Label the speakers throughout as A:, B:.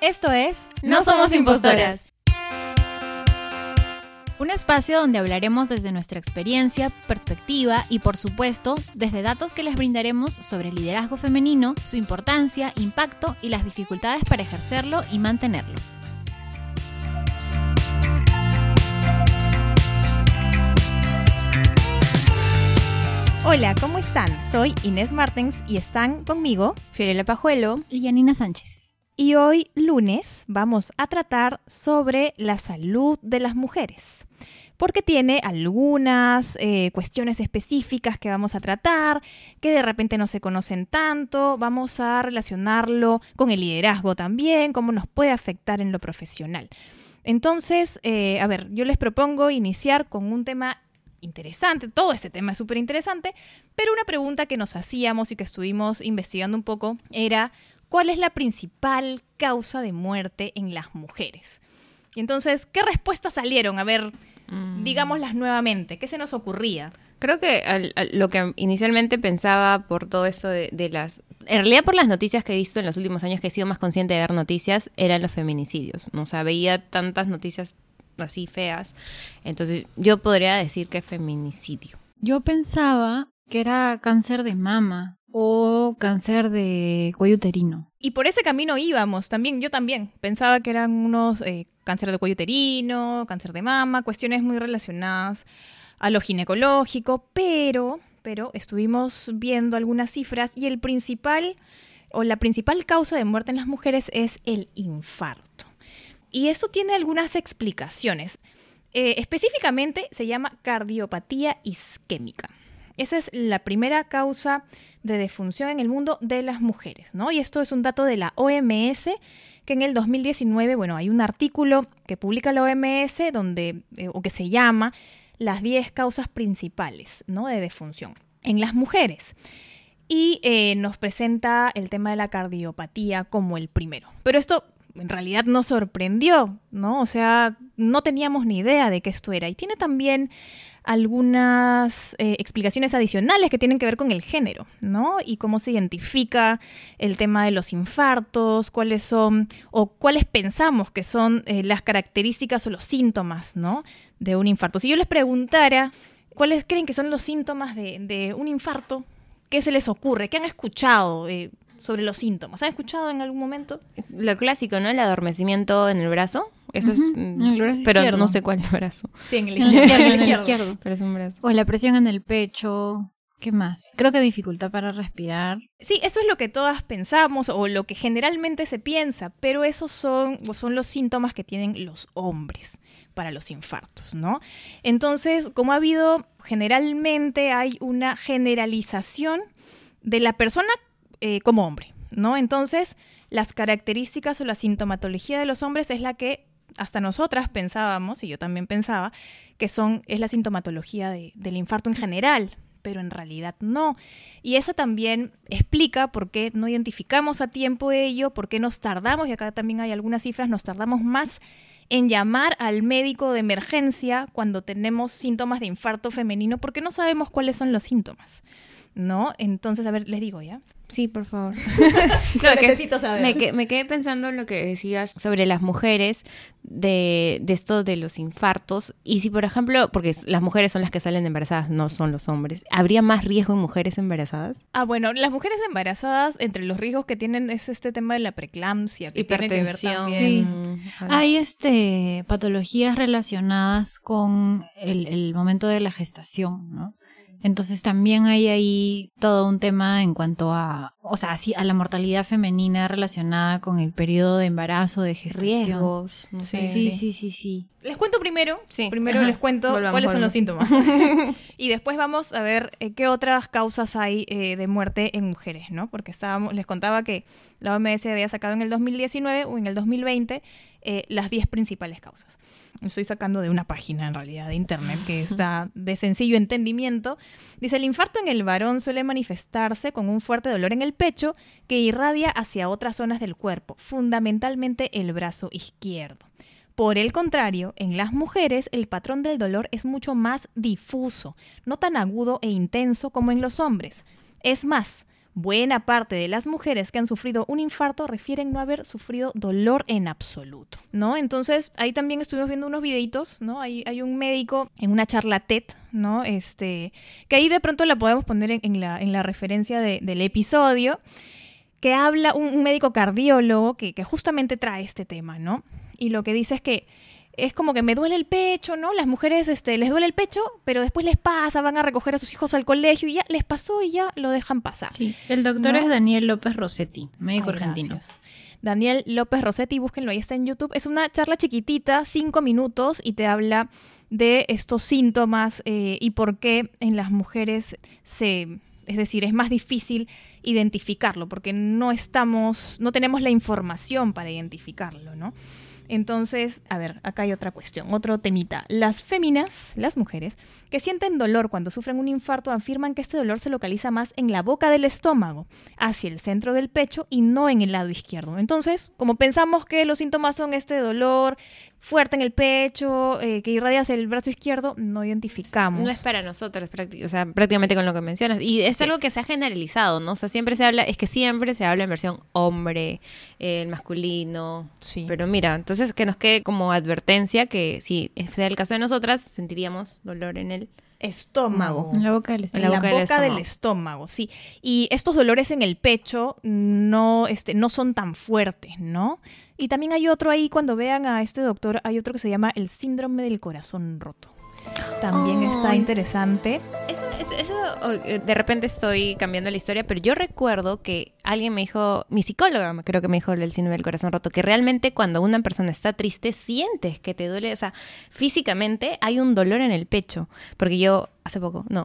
A: Esto es No Somos Impostoras. Un espacio donde hablaremos desde nuestra experiencia, perspectiva y por supuesto desde datos que les brindaremos sobre el liderazgo femenino, su importancia, impacto y las dificultades para ejercerlo y mantenerlo.
B: Hola, ¿cómo están? Soy Inés Martens y están conmigo
A: Fiorella Pajuelo
C: y Janina Sánchez.
B: Y hoy, lunes, vamos a tratar sobre la salud de las mujeres, porque tiene algunas eh, cuestiones específicas que vamos a tratar, que de repente no se conocen tanto, vamos a relacionarlo con el liderazgo también, cómo nos puede afectar en lo profesional. Entonces, eh, a ver, yo les propongo iniciar con un tema interesante, todo ese tema es súper interesante, pero una pregunta que nos hacíamos y que estuvimos investigando un poco era ¿cuál es la principal causa de muerte en las mujeres? Y entonces, ¿qué respuestas salieron? A ver, mm. digámoslas nuevamente, ¿qué se nos ocurría?
C: Creo que lo que inicialmente pensaba por todo eso de, las... En realidad por las noticias que he visto en los últimos años que he sido más consciente de ver noticias, eran los feminicidios. ¿no? O sea, veía tantas noticias así feas. Entonces yo podría decir que es feminicidio.
A: Yo pensaba que era cáncer de mama, o cáncer de cuello uterino.
B: Y por ese camino íbamos también, yo también. Pensaba que eran unos eh, cáncer de cuello uterino, cáncer de mama, cuestiones muy relacionadas a lo ginecológico, pero, pero estuvimos viendo algunas cifras y el principal o la principal causa de muerte en las mujeres es el infarto. Y esto tiene algunas explicaciones. Eh, específicamente se llama cardiopatía isquémica. Esa es la primera causa de defunción en el mundo de las mujeres, ¿no? Y esto es un dato de la OMS que en el 2019, bueno, hay un artículo que publica la OMS donde eh, o que se llama las 10 causas principales, ¿no? de defunción en las mujeres. Y eh, nos presenta el tema de la cardiopatía como el primero. Pero esto en realidad nos sorprendió, ¿no? O sea, no teníamos ni idea de que esto era. Y tiene también algunas eh, explicaciones adicionales que tienen que ver con el género, ¿no? Y cómo se identifica el tema de los infartos, cuáles son o cuáles pensamos que son eh, las características o los síntomas, ¿no? De un infarto. Si yo les preguntara cuáles creen que son los síntomas de, un infarto, ¿qué se les ocurre? ¿Qué han escuchado? Eh, sobre los síntomas. ¿Han escuchado en algún momento?
C: Lo clásico, ¿no? El adormecimiento en el brazo. Eso es. Mm, pero no sé cuál es el brazo.
B: Sí, en el izquierdo.
A: en el izquierdo.
C: Pero es un brazo.
A: O la presión en el pecho. ¿Qué más? Creo que dificultad para respirar.
B: Sí, eso es lo que todas pensamos o lo que generalmente se piensa, pero esos son, son los síntomas que tienen los hombres para los infartos, ¿no? Entonces, como ha habido, generalmente hay una generalización de la persona eh, como hombre, ¿no? Entonces, las características o la sintomatología de los hombres es la que hasta nosotras pensábamos, y yo también pensaba, que son, es la sintomatología del infarto en general, pero en realidad no. Y eso también explica por qué no identificamos a tiempo ello, por qué nos tardamos, y acá también hay algunas cifras, nos tardamos más en llamar al médico de emergencia cuando tenemos síntomas de infarto femenino, porque no sabemos cuáles son los síntomas. ¿No? Entonces, a ver, les digo ya.
C: Sí, por favor.
B: Lo necesito saber.
C: Me, quedé pensando en lo que decías sobre las mujeres, de, de, esto de los infartos. Y si, por ejemplo, porque las mujeres son las que salen embarazadas, no son los hombres, ¿habría más riesgo en mujeres embarazadas?
B: Ah, bueno, las mujeres embarazadas, entre los riesgos que tienen es este tema de la preeclampsia, que tiene que ver también.
A: Sí. Hay este, patologías relacionadas con el, el momento de la gestación, ¿no? Entonces también hay ahí todo un tema en cuanto a, o sea, sí, a la mortalidad femenina relacionada con el periodo de embarazo, de gestación.
C: Riesgos.
A: sí, sí, sí, sí,
B: Les cuento primero, sí. primero les cuento cuáles son los síntomas. y después vamos a ver eh, qué otras causas hay eh, de muerte en mujeres, ¿no? Porque estábamos, les contaba que la OMS había sacado en el 2019 o en el 2020 eh, las 10 principales causas estoy sacando de una página en realidad de internet que está de sencillo entendimiento. Dice, el infarto en el varón suele manifestarse con un fuerte dolor en el pecho que irradia hacia otras zonas del cuerpo, fundamentalmente el brazo izquierdo. Por el contrario, en las mujeres el patrón del dolor es mucho más difuso, no tan agudo e intenso como en los hombres. Es más, buena parte de las mujeres que han sufrido un infarto refieren no haber sufrido dolor en absoluto, ¿no? Entonces, ahí también estuvimos viendo unos videitos, ¿no? Hay, hay un médico en una charla TED, ¿no? Este, que ahí de pronto la podemos poner en, la, en la referencia del episodio, que habla un, médico cardiólogo que, que justamente trae este tema, ¿no? Y lo que dice es que es como que me duele el pecho, ¿no? Las mujeres este, les duele el pecho, pero después les pasa, van a recoger a sus hijos al colegio y ya les pasó y ya lo dejan pasar.
A: Sí, el doctor es Daniel López Rossetti, médico argentino.
B: Daniel López Rossetti, búsquenlo, ahí está en YouTube. Es una charla chiquitita, cinco minutos, y te habla de estos síntomas eh, y por qué en las mujeres se, es decir, es más difícil identificarlo, porque no estamos, no tenemos la información para identificarlo, ¿no? Entonces, a ver, acá hay otra cuestión, otro temita. Las féminas, las mujeres, que sienten dolor cuando sufren un infarto, afirman que este dolor se localiza más en la boca del estómago, hacia el centro del pecho y no en el lado izquierdo. Entonces, como pensamos que los síntomas son este dolor fuerte en el pecho, eh, que irradia hacia el brazo izquierdo, no identificamos.
C: No es para nosotros, o sea, prácticamente con lo que mencionas. Y es algo que se ha generalizado, ¿no? O sea, siempre se habla, es que siempre se habla en versión hombre, el masculino. Sí. Pero mira, entonces que nos quede como advertencia que si sea el caso de nosotras, sentiríamos dolor en el
B: estómago.
A: En la boca del
B: estómago. En la boca, del, estómago. sí. Y estos dolores en el pecho no, este, no son tan fuertes, ¿no? Y también hay otro ahí, cuando vean a este doctor, hay otro que se llama el síndrome del corazón roto. También está interesante.
C: Eso, eh, de repente estoy cambiando la historia, pero yo recuerdo que alguien me dijo, mi psicóloga creo que me dijo el síndrome del corazón roto, que realmente cuando una persona está triste sientes que te duele, o sea, físicamente hay un dolor en el pecho, porque yo hace poco, no,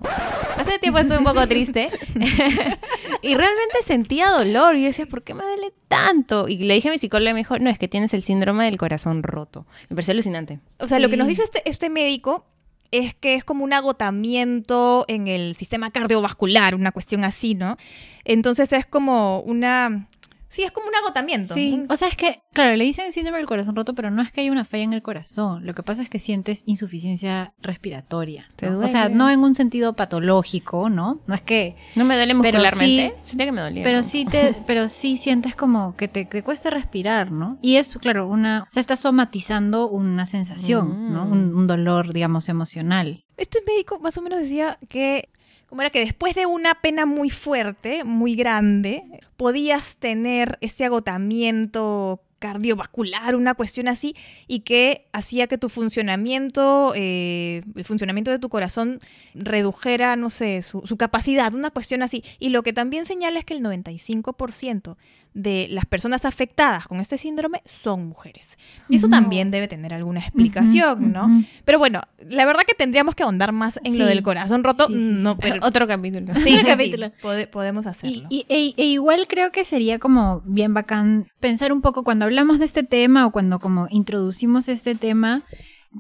C: hace tiempo estuve un poco triste y realmente sentía dolor y decía, ¿por qué me duele tanto? Y le dije a mi psicóloga y me dijo, no, es que tienes el síndrome del corazón roto. Me pareció alucinante.
B: O sea, lo que nos dice este, este médico es que es como un agotamiento en el sistema cardiovascular, una cuestión así, ¿no? Entonces es como una Sí, es como un agotamiento.
A: Sí, o sea, es que, claro, le dicen síndrome del corazón roto, pero no es que haya una falla en el corazón. Lo que pasa es que sientes insuficiencia respiratoria. O sea, no en un sentido patológico, ¿no? No es que...
C: No me duele muscularmente. Sí, Sentía que me dolía.
A: Pero sí, te, pero sí sientes como que te, cuesta respirar, ¿no? Y es, claro, una... O sea, está somatizando una sensación, ¿no? Un, un dolor, digamos, emocional.
B: Este médico más o menos decía que como era que después de una pena muy fuerte, muy grande, podías tener este agotamiento cardiovascular, una cuestión así, y que hacía que tu funcionamiento, eh, el funcionamiento de tu corazón redujera, no sé, su, su, capacidad, una cuestión así. Y lo que también señala es que el 95% de las personas afectadas con este síndrome son mujeres. Y eso también debe tener alguna explicación, ¿no? Pero bueno, la verdad que tendríamos que ahondar más en lo del corazón roto. no, pero...
C: Otro capítulo.
B: Sí, capítulo. podemos hacerlo.
A: Y, e, e, igual creo que sería como bien bacán pensar un poco cuando hablamos de este tema o cuando como introducimos este tema,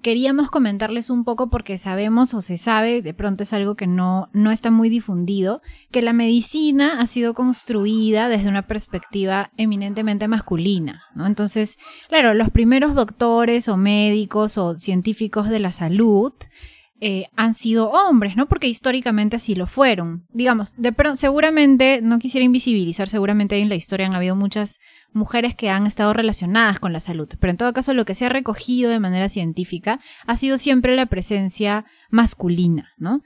A: queríamos comentarles un poco porque sabemos o se sabe, de pronto es algo que no, no está muy difundido, que la medicina ha sido construida desde una perspectiva eminentemente masculina, ¿no? Entonces, claro, los primeros doctores o médicos o científicos de la salud eh, han sido hombres, ¿no? Porque históricamente así lo fueron. Digamos, de seguramente, no quisiera invisibilizar, seguramente en la historia han habido muchas mujeres que han estado relacionadas con la salud, pero en todo caso lo que se ha recogido de manera científica ha sido siempre la presencia masculina, ¿no?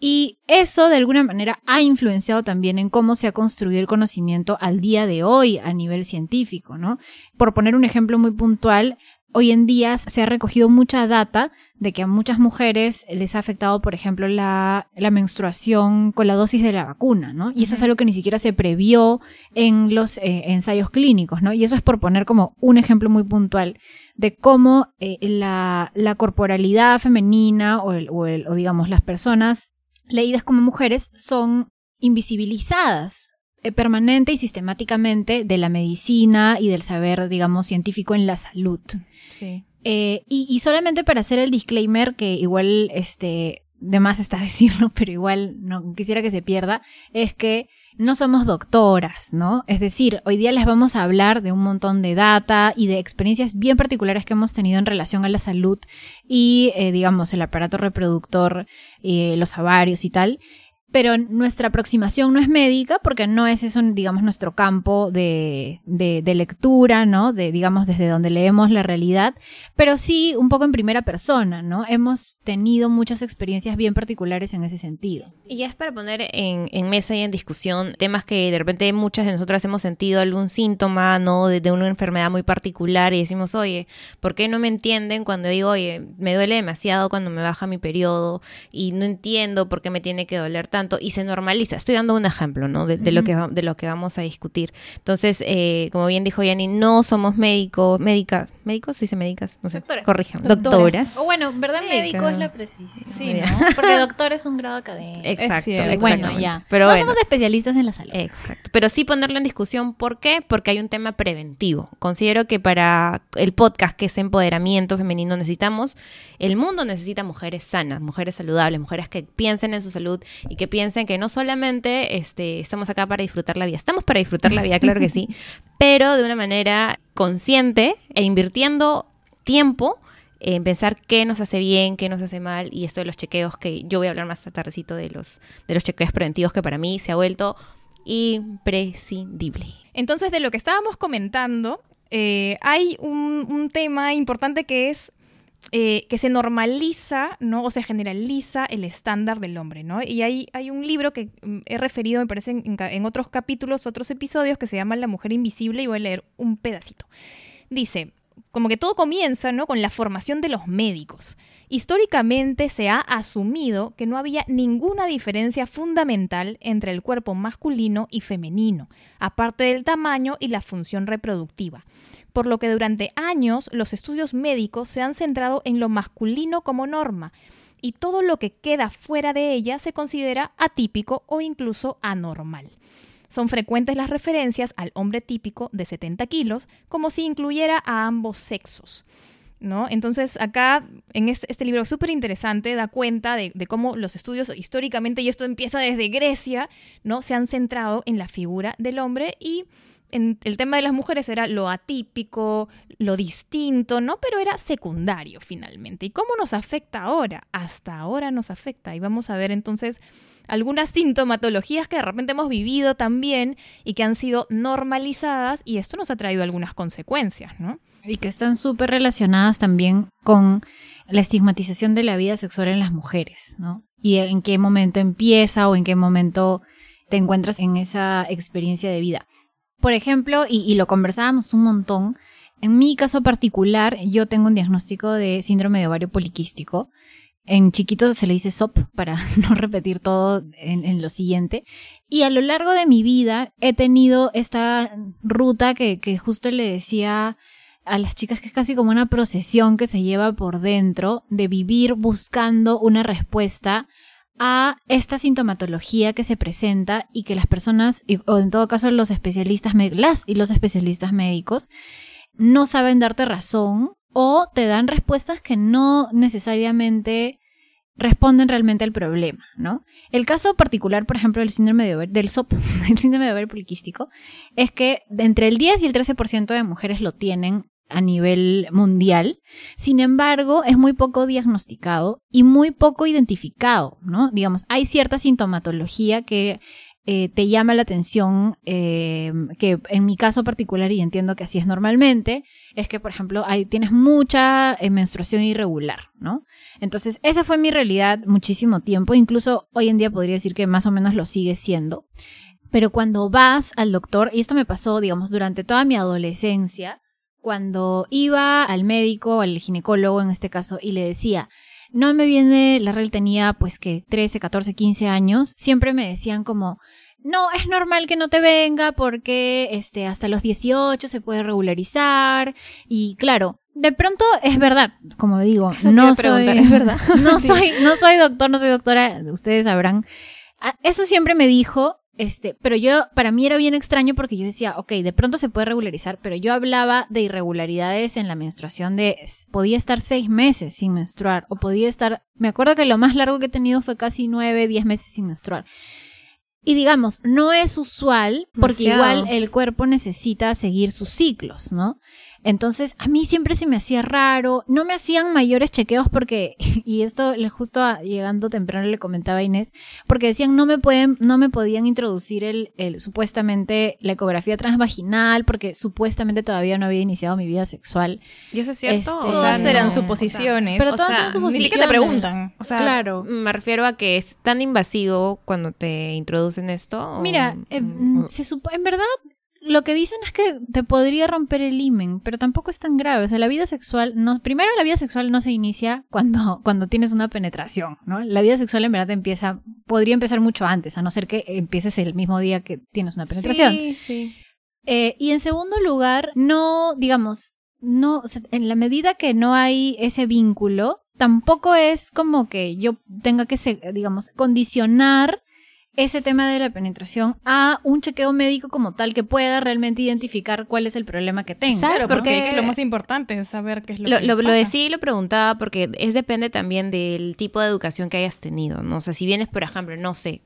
A: Y eso de alguna manera ha influenciado también en cómo se ha construido el conocimiento al día de hoy a nivel científico, ¿no? Por poner un ejemplo muy puntual, Hoy en día se ha recogido mucha data de que a muchas mujeres les ha afectado, por ejemplo, la, menstruación con la dosis de la vacuna, ¿no? Y eso es algo que ni siquiera se previó en los eh, ensayos clínicos, ¿no? Y eso es por poner como un ejemplo muy puntual de cómo eh, la, corporalidad femenina o, o digamos las personas leídas como mujeres son invisibilizadas permanente y sistemáticamente de la medicina y del saber, digamos, científico en la salud. Sí. Eh, y, solamente para hacer el disclaimer, que igual, este, de más está decirlo, pero igual no quisiera que se pierda, es que no somos doctoras, ¿no? Es decir, hoy día les vamos a hablar de un montón de data y de experiencias bien particulares que hemos tenido en relación a la salud y, eh, digamos, el aparato reproductor, los ovarios y tal pero nuestra aproximación no es médica porque no es eso, digamos, nuestro campo de, de, de, lectura, ¿no? De, digamos, desde donde leemos la realidad, pero sí un poco en primera persona, ¿no? Hemos tenido muchas experiencias bien particulares en ese sentido.
C: Y ya es para poner en, en mesa y en discusión temas que de repente muchas de nosotras hemos sentido algún síntoma, ¿no? De, de una enfermedad muy particular y decimos, oye, ¿por qué no me entienden cuando digo, oye, me duele demasiado cuando me baja mi periodo y no entiendo por qué me tiene que doler tanto? Y se normaliza. Estoy dando un ejemplo, ¿no? De, lo, que, de lo que vamos a discutir. Entonces, eh, como bien dijo Yani, no somos médicos, médica, médicos, sí se médicas, no sé,
A: doctoras.
C: corrijan, doctoras.
A: O bueno, ¿verdad? Médico es la precisión. Sí, ¿no? Porque doctor es un grado académico.
C: Exacto,
A: Bueno, ya.
C: Pero
A: no somos especialistas en la salud.
C: Exacto. Pero sí ponerlo en discusión, ¿por qué? Porque hay un tema preventivo. Considero que para el podcast que es empoderamiento femenino necesitamos, el mundo necesita mujeres sanas, mujeres saludables, mujeres que piensen en su salud y que piensen que no solamente este, estamos acá para disfrutar la vida, estamos para disfrutar la vida, claro que sí, pero de una manera consciente e invirtiendo tiempo en pensar qué nos hace bien, qué nos hace mal, y esto de los chequeos, que yo voy a hablar más tardecito de los, de los chequeos preventivos, que para mí se ha vuelto imprescindible.
B: Entonces, de lo que estábamos comentando, eh, hay un, un tema importante que es eh, que se normaliza, ¿no? O se generaliza el estándar del hombre, ¿no? Y hay, hay un libro que mm, he referido, me parece, en, en, otros capítulos, otros episodios, que se llama La mujer invisible, y voy a leer un pedacito. Dice, como que todo comienza, ¿no? Con la formación de los médicos. Históricamente se ha asumido que no había ninguna diferencia fundamental entre el cuerpo masculino y femenino, aparte del tamaño y la función reproductiva por lo que durante años los estudios médicos se han centrado en lo masculino como norma y todo lo que queda fuera de ella se considera atípico o incluso anormal. Son frecuentes las referencias al hombre típico de 70 kilos, como si incluyera a ambos sexos. ¿No? Entonces acá en este, libro súper interesante da cuenta de, de, cómo los estudios históricamente, y esto empieza desde Grecia, ¿no? se han centrado en la figura del hombre y el tema de las mujeres era lo atípico, lo distinto, ¿no? Pero era secundario finalmente. ¿Y cómo nos afecta ahora? Hasta ahora nos afecta. Y vamos a ver entonces algunas sintomatologías que de repente hemos vivido también y que han sido normalizadas y esto nos ha traído algunas consecuencias, ¿no?
A: Y que están súper relacionadas también con la estigmatización de la vida sexual en las mujeres, ¿no? Y en qué momento empieza o en qué momento te encuentras en esa experiencia de vida. Por ejemplo, y, lo conversábamos un montón, en mi caso particular, yo tengo un diagnóstico de síndrome de ovario poliquístico. En chiquito se le dice SOP para no repetir todo en, lo siguiente. Y a lo largo de mi vida he tenido esta ruta que, que justo le decía a las chicas que es casi como una procesión que se lleva por dentro de vivir buscando una respuesta a esta sintomatología que se presenta y que las personas, o en todo caso los especialistas, las y los especialistas médicos, no saben darte razón o te dan respuestas que no necesariamente responden realmente al problema, ¿no? El caso particular, por ejemplo, del síndrome de del SOP, del síndrome de ovario poliquístico, es que entre el 10 y el 13% de mujeres lo tienen a nivel mundial. Sin embargo, es muy poco diagnosticado y muy poco identificado, ¿no? Digamos, hay cierta sintomatología que eh, te llama la atención, eh, que en mi caso particular, y entiendo que así es normalmente, es que, por ejemplo, hay, tienes mucha eh, menstruación irregular, ¿no? Entonces, esa fue mi realidad muchísimo tiempo, incluso hoy en día podría decir que más o menos lo sigue siendo. Pero cuando vas al doctor, y esto me pasó, digamos, durante toda mi adolescencia, cuando iba al médico, al ginecólogo en este caso, y le decía, no me viene, la regla tenía pues que 13, 14, 15 años, siempre me decían como, no, es normal que no te venga porque este, hasta los 18 se puede regularizar. Y claro, de pronto es verdad, como digo, no soy,
B: es verdad.
A: no soy, no soy doctor, no soy doctora, ustedes sabrán. Ah, eso siempre me dijo, este, pero yo, para mí era bien extraño porque yo decía, ok, de pronto se puede regularizar, pero yo hablaba de irregularidades en la menstruación de, podía estar seis meses sin menstruar, o podía estar, me acuerdo que lo más largo que he tenido fue casi nueve, diez meses sin menstruar. Y digamos, no es usual porque igual el cuerpo necesita seguir sus ciclos, ¿no? Entonces, a mí siempre se me hacía raro. No me hacían mayores chequeos porque, y esto justo llegando temprano le comentaba a Inés, porque decían no me pueden, no me podían introducir el, el supuestamente la ecografía transvaginal porque supuestamente todavía no había iniciado mi vida sexual.
C: ¿Y eso es cierto?
A: Este,
B: Todas
A: no.
B: eran suposiciones.
A: Pero
B: O
A: todas
B: sea,
A: eran
B: Ni
A: suposiciones.
B: siquiera te preguntan.
C: O sea,
A: Claro.
C: me refiero a que es tan invasivo cuando te introducen esto. o-
A: Mira, eh,
C: mm,
A: se supo- en verdad lo que dicen es que te podría romper el himen, pero tampoco es tan grave. O sea, la vida sexual no, primero la vida sexual no se inicia cuando, cuando tienes una penetración, ¿no? La vida sexual en verdad empieza, podría empezar mucho antes, a no ser que empieces el mismo día que tienes una penetración.
C: Sí, sí.
A: Eh, y en segundo lugar, no, digamos, no, o sea, en la medida que no hay ese vínculo, tampoco es como que yo tenga que, digamos, condicionar ese tema de la penetración a un chequeo médico como tal que pueda realmente identificar cuál es el problema que tengo.
C: Exacto.
B: Claro, porque,
C: porque-
B: es que lo más importante es saber qué es lo,
C: Lo,
B: que
C: lo, lo
B: pasa.
C: decía y lo preguntaba porque es depende también del tipo de educación que hayas tenido, ¿no? O sea, si vienes, por ejemplo, no sé,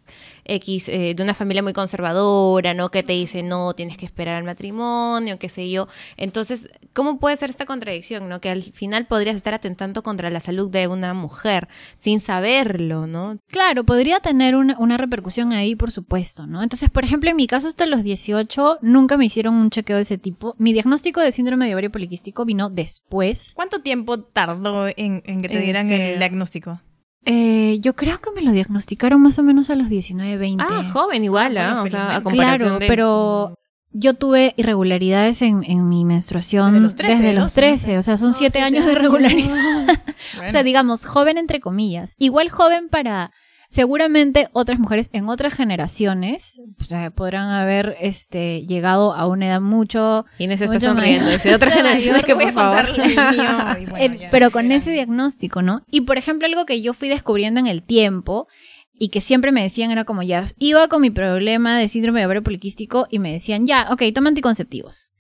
C: X, eh, de una familia muy conservadora, ¿no? Que te dice, no, tienes que esperar al matrimonio, qué sé yo. Entonces, ¿cómo puede ser esta contradicción, ¿no? Que al final podrías estar atentando contra la salud de una mujer sin saberlo, ¿no?
A: Claro, podría tener una, una repercusión ahí, por supuesto, ¿no? Entonces, por ejemplo, en mi caso, hasta los 18, nunca me hicieron un chequeo de ese tipo. Mi diagnóstico de síndrome de ovario poliquístico vino después.
B: ¿Cuánto tiempo tardó en, en que te dieran el diagnóstico?
A: Eh, yo creo que me lo diagnosticaron más o menos a los 19, 20.
C: Ah, joven igual,
B: bueno,
C: O sea, a comparación
A: Claro,
C: de...
A: pero yo tuve irregularidades en, en mi menstruación
B: Desde los 13,
A: desde los
B: 12,
A: 13, o sea, son
B: No,
A: siete
B: siete
A: años de irregularidad. O sea, digamos, joven entre comillas. Igual joven para seguramente otras mujeres en otras generaciones o sea, podrán haber este llegado a una edad mucho
C: Inés está
A: Mucho
C: sonriendo.
A: mayor.
C: Dice, otra
A: Mucho
C: generación
A: mayor.
C: que
B: Voy a
C: favor.
B: contar el mío. y bueno,
A: Eh,
B: ya,
A: pero con
B: ya.
A: ese diagnóstico, ¿no? Y por ejemplo, algo que yo fui descubriendo en el tiempo y que siempre me decían era como ya, iba con mi problema de síndrome de ovario poliquístico y me decían, ya, ok, toma anticonceptivos.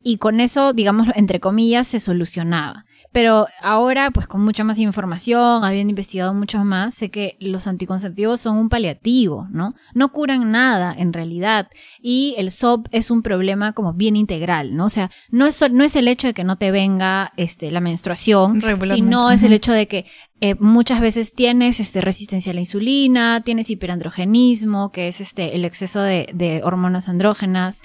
A: Y con eso, digamos, entre comillas, se solucionaba. Pero ahora, pues con mucha más información, habiendo investigado mucho más, sé que los anticonceptivos son un paliativo, ¿no? No curan nada en realidad. Y el SOP es un problema como bien integral, ¿no? O sea, no es, no es el hecho de que no te venga este, la menstruación, sino es el hecho de que eh, muchas veces tienes este, resistencia a la insulina, tienes hiperandrogenismo, que es este, el exceso de, de hormonas andrógenas.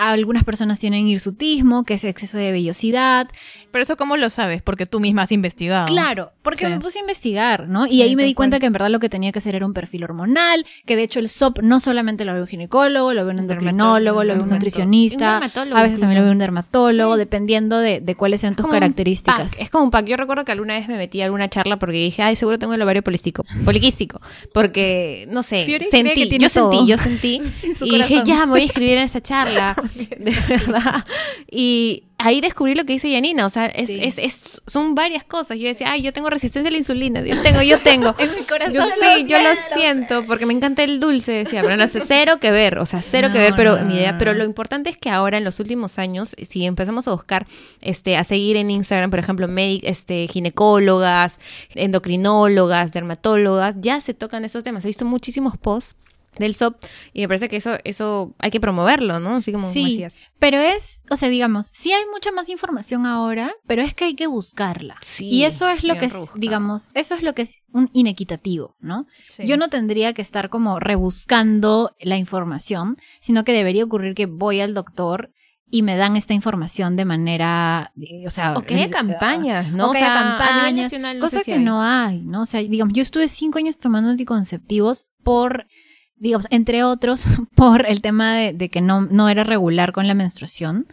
A: Algunas personas tienen hirsutismo, que es exceso de vellosidad.
B: Pero eso, ¿cómo lo sabes? Porque tú misma has investigado.
A: Claro, porque
B: Sí.
A: me puse a investigar, ¿no? Y
B: Sí,
A: ahí me di cuenta que en verdad lo que tenía que hacer era un perfil hormonal, que de hecho el SOP no solamente lo ve un ginecólogo, lo ve un endocrinólogo, lo ve un nutricionista,
C: Un dermatólogo
A: a veces también lo ve un dermatólogo,
C: Sí.
A: dependiendo de, de cuáles sean tus características.
C: Es como un pack. Yo recuerdo que alguna vez me metí a alguna charla porque dije, ay, seguro tengo el ovario poliquístico. Poliquístico. Porque, no sé,
A: que
C: sentí, yo sentí, yo sentí. Y dije, ya, me voy a escribir en esta charla. de verdad. Y ahí descubrí lo que dice Yanina. O sea, es,
A: Sí.
C: es, es- son varias cosas. Yo decía, ay, yo tengo resistencia a la insulina. Yo tengo, yo tengo.
A: En mi corazón
C: Yo
A: lo
C: sí, yo lo
A: siento.
C: porque me encanta el dulce, decía, pero no sé, cero que ver, o sea, cero que ver, pero
A: no,
C: mi idea, pero lo importante es que ahora en los últimos años, si empezamos a buscar, este, a seguir en Instagram, por ejemplo, este, ginecólogas, endocrinólogas, dermatólogas, ya se tocan esos temas. He visto muchísimos posts del SOP y me parece que eso, eso hay que promoverlo, ¿no? Así como
A: Sí.
C: decías.
A: Pero es, o sea, digamos, sí hay mucha más información ahora, pero es que hay que buscarla.
C: Sí,
A: y eso es lo que es, digamos, eso es lo que es un inequitativo, ¿no?
B: Sí.
A: Yo no tendría que estar como rebuscando la información, sino que debería ocurrir que voy al doctor y me dan esta información de manera, eh, o sea,
C: O que haya
A: eh,
C: campañas, ¿no?
A: o que
C: O
A: haya
C: sea, a nivel
A: campañas,
C: nacional no
A: cosa que
C: hay.
A: no hay, ¿no? O sea, digamos, yo estuve cinco años tomando anticonceptivos por, digamos, entre otros, por el tema de, de que no, no era regular con la menstruación.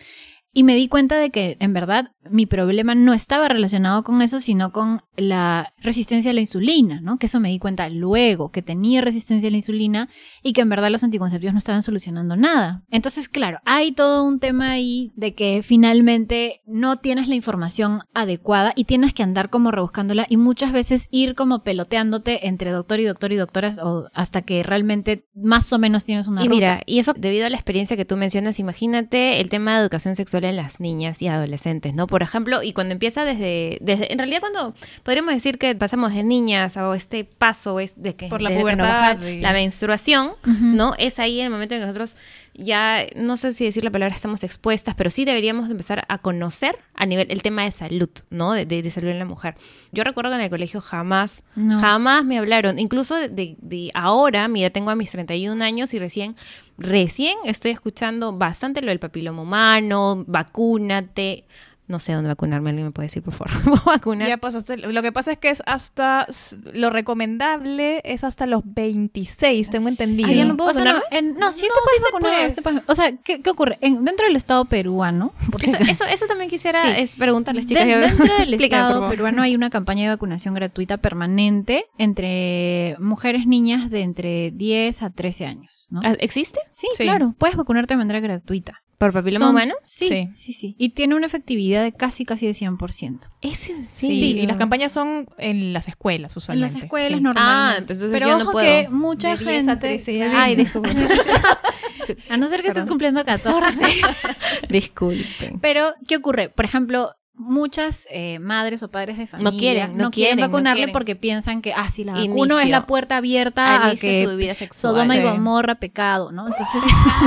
A: Y me di cuenta de que en verdad mi problema no estaba relacionado con eso, sino con la resistencia a la insulina, ¿no? Que eso me di cuenta luego, que tenía resistencia a la insulina y que en verdad los anticonceptivos no estaban solucionando nada. Entonces, claro, hay todo un tema ahí de que finalmente no tienes la información adecuada y tienes que andar como rebuscándola y muchas veces ir como peloteándote entre doctor y doctor y doctoras o hasta que realmente más o menos tienes una
C: Y
A: ruta.
C: mira, y eso debido a la experiencia que tú mencionas, imagínate el tema de educación sexual en las niñas y adolescentes, ¿no? Por ejemplo, y cuando empieza desde, desde en realidad cuando podríamos decir que pasamos de niñas a este paso es de que
B: Por la
C: desde que nos
B: pubertad
C: la menstruación. ¿no? Es ahí el momento en que nosotros ya no sé si decir la palabra estamos expuestas, pero sí deberíamos empezar a conocer a nivel el tema de salud, ¿no? De, de- de salud en la mujer. Yo recuerdo que en el colegio jamás,
A: No.
C: jamás me hablaron, incluso de, de- de ahora, mira, tengo a mis 31 años y recién, recién estoy escuchando bastante lo del papiloma humano, vacúnate. No sé dónde vacunarme, alguien me puede decir, por favor. ¿Puedo vacunar?
B: Ya pasaste. Lo que pasa es que es hasta. Lo recomendable es hasta los 26, tengo entendido.
C: Ah, ya no puedo
A: o sea, no,
C: vacunarme?
A: en- no, sí
B: No,
A: te puedes
B: sí
A: vacunar.
B: puedes.
A: sí te puedes- o sea, ¿qué, qué ocurre? En- dentro del Estado peruano,
C: Eso, eso, eso también quisiera
A: Sí.
C: es preguntarles, chicas.
A: De- dentro del Estado peruano hay una campaña de vacunación gratuita permanente entre mujeres niñas de entre 10 a 13 años, ¿no?
C: Ah, ¿Existe?
A: Sí,
B: Sí.
A: claro, puedes vacunarte de manera gratuita.
C: ¿Por papiloma
A: Son-
C: humano?
A: Sí,
B: Sí.
A: sí, sí, Y tiene una efectividad de casi, casi de 100%.
C: Es en
B: Sí,
A: Sí.
B: y las campañas son en las escuelas,
A: En
B: usualmente.
A: las escuelas
B: sí.
A: normalmente.
C: Ah, entonces
A: Pero
C: yo no
A: ojo
C: puedo.
A: que mucha
B: De 10
A: gente...
B: a 13
A: de
B: años.
C: Ay,
A: 10
C: disculpe.
A: A no ser que estés cumpliendo 14.
C: Disculpen.
A: Pero, ¿qué ocurre? Por ejemplo, muchas eh, madres o padres de familia
C: quieren, no quieren, no
A: vacunarle
C: quieren.
A: porque piensan que, ah, si la
C: Inicio.
A: es la puerta abierta a que
C: su vida sexual.
A: Sodoma y. Gomorra, pecado, ¿no? Entonces,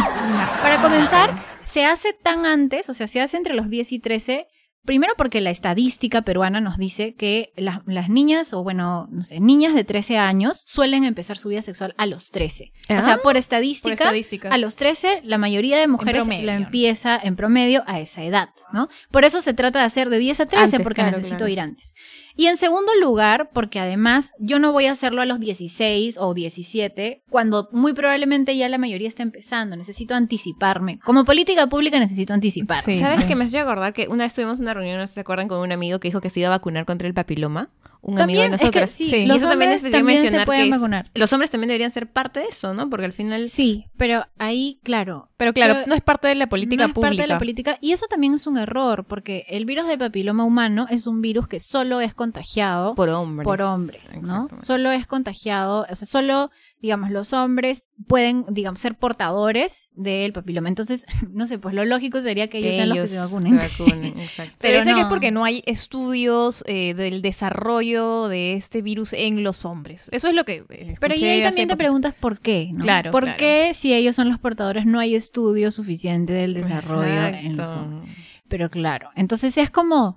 A: para comenzar, se hace tan antes, o sea, se hace entre los 10 y 13, primero porque la estadística peruana nos dice que las, las niñas, o bueno, no sé, niñas de 13 años suelen empezar su vida sexual a los 13. O sea,
C: Ah,
A: por estadística,
B: Por estadística.
A: a los 13, la mayoría de mujeres la empieza en promedio a esa edad, ¿no? Por eso se trata de hacer de 10 a 13,
C: Antes,
A: porque
C: claro,
A: necesito
C: claro.
A: ir antes. Y en segundo lugar, porque además yo no voy a hacerlo a los 16 o 17, cuando muy probablemente ya la mayoría está empezando. Necesito anticiparme. Como política pública necesito anticipar.
B: Sí.
C: ¿Sabes qué me hace acordar? Que una vez tuvimos una reunión, no sé si se acuerdan, con un amigo que dijo que se iba a vacunar contra el papiloma. Un amigo de
A: También, es que
C: nosotras.
A: sí,
B: Sí.
C: Y
A: los
C: eso también
A: hombres
C: es
A: también se
C: mencionar
A: pueden
C: que es-
A: vacunar.
C: los hombres también deberían ser parte de eso, ¿no? Porque al final...
A: Sí, pero ahí, claro,
B: Pero claro,
A: Pero
B: no es parte de la política
A: no es
B: pública.
A: parte de la política. Y eso también es un error, porque el virus de papiloma humano es un virus que solo es contagiado
C: Por hombres.
A: por hombres, ¿no? Solo es contagiado, o sea, solo, digamos, los hombres pueden, digamos, ser portadores del papiloma. Entonces, no sé, pues lo lógico sería que ellos sean los que se vacunen.
C: vacunen, exacto.
B: Pero, dice que es porque no hay estudios eh, del desarrollo de este virus en los hombres. Eso es lo que. eh,
A: Pero y ahí también te
B: poquito.
A: preguntas por qué, ¿no?
B: Claro,
A: ¿Por
B: claro.
A: qué si ellos son los portadores no hay estudio suficiente del desarrollo en los hombres? Pero claro, entonces es como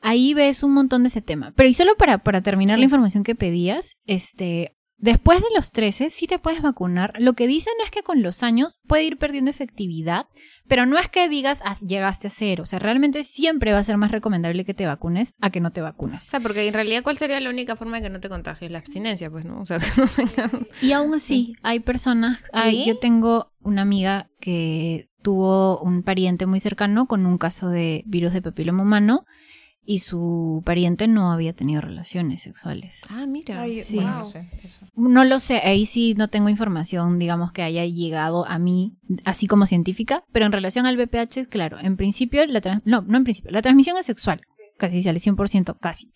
A: ahí ves un montón de ese tema. Pero y solo para, para terminar
B: Sí.
A: la información que pedías, este, después de los 13 sí te puedes vacunar. Lo que dicen es que con los años puede ir perdiendo efectividad, pero no es que digas "Ah, llegaste a cero. O sea, realmente siempre va a ser más recomendable que te vacunes a que no te
C: O
A: vacunes.
C: sea, porque en realidad, ¿cuál sería la única forma de que no te contagies? La abstinencia, pues, ¿no? O sea, que no tengan-
A: Y aún así, hay personas, hay- yo tengo una amiga que tuvo un pariente muy cercano con un caso de virus de papiloma humano y su pariente no había tenido relaciones sexuales.
C: Ah, mira.
B: Ay,
A: Sí.
B: no sé, eso.
A: No lo sé, ahí sí no tengo información, digamos, que haya llegado a mí, así como científica, pero en relación al VPH, claro, en principio, la trans- no, no en principio, la transmisión es sexual, casi, al 100%, casi.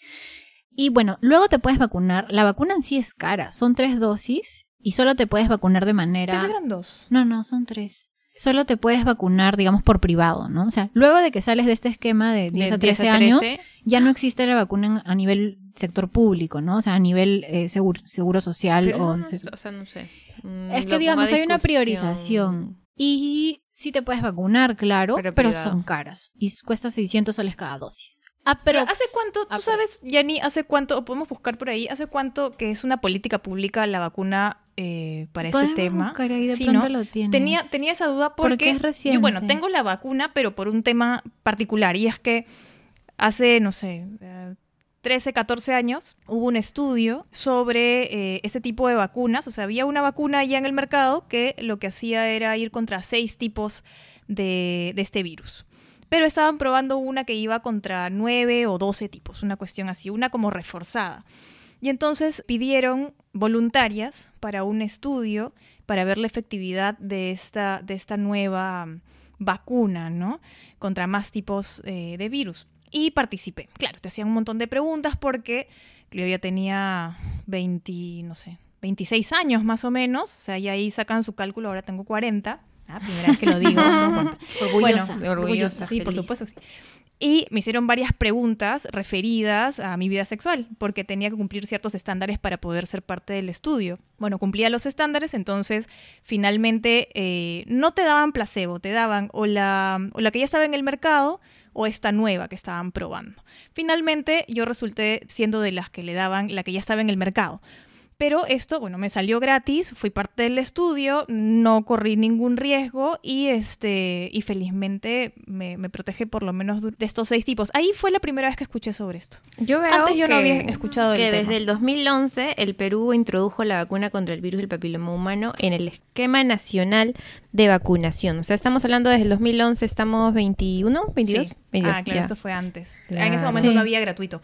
A: Y bueno, luego te puedes vacunar, la vacuna en sí es cara, son tres dosis y solo te puedes vacunar de manera...
B: Pensé que eran dos.
A: No, no, son tres. Solo te puedes vacunar, digamos, por privado, ¿no? O sea, luego de que sales de este esquema de 10
C: De
A: a 13 años,
C: 13.
A: ya no existe la vacuna en- a nivel sector público, ¿no? O sea, a nivel eh, seguro, seguro social
C: Pero
A: o...
C: no
A: se-
C: es- o sea, no sé. Mm,
A: es que, digamos, hay una priorización. Y sí te puedes vacunar, claro,
C: Pero
A: son caras. Y cuesta 600 soles cada dosis. Ah, pero...
B: Pero ¿hace cuánto, tú sabes, Yanni, hace cuánto, o podemos buscar por ahí, hace cuánto que es una política pública la vacuna eh, para este tema?
A: buscar ahí, de
B: Sí,
A: pronto
B: ¿no?
A: lo tienes.
B: Tenía, tenía esa duda
A: Porque
B: porque,
A: es
B: yo, bueno, tengo la vacuna, pero por un tema particular, y es que hace, no sé, eh, 13, 14 años, hubo un estudio sobre eh, este tipo de vacunas. O sea, había una vacuna ya en el mercado que lo que hacía era ir contra seis tipos de, de este virus. Pero estaban probando una que iba contra 9 o 12 tipos, una cuestión así, una como reforzada. Y entonces pidieron voluntarias para un estudio para ver la efectividad de esta, de esta nueva mm, vacuna, ¿no? Contra más tipos eh, de virus. Y participé. Claro, te hacían un montón de preguntas porque yo ya tenía 20, no sé, 26 años más o menos. O sea, y ahí sacan su cálculo, ahora tengo 40. Ah, primera vez que lo digo. no.
A: Orgullosa.
B: Bueno,
C: orgullosa,
B: Sí, por supuesto. sí. Y me hicieron varias preguntas referidas a mi vida sexual, porque tenía que cumplir ciertos estándares para poder ser parte del estudio. Bueno, cumplía los estándares, entonces finalmente eh, no te daban placebo, te daban o la, o la que ya estaba en el mercado o esta nueva que estaban probando. Finalmente yo resulté siendo de las que le daban la que ya estaba en el mercado. Pero esto, bueno, me salió gratis, fui parte del estudio, no corrí ningún riesgo y este y felizmente me, me protege por lo menos de estos seis tipos. Ahí fue la primera vez que escuché sobre esto.
C: Yo veo
B: Antes yo no
C: que-
B: había escuchado
C: que
B: tema.
C: desde el 2011 el Perú introdujo la vacuna contra el virus del papiloma humano en el esquema nacional de vacunación. O sea, estamos hablando desde el 2011, estamos 21, 22,
B: Sí.
C: 22,
B: ah, claro,
C: ya.
B: esto fue antes. En ese momento
A: Sí.
B: no había gratuito.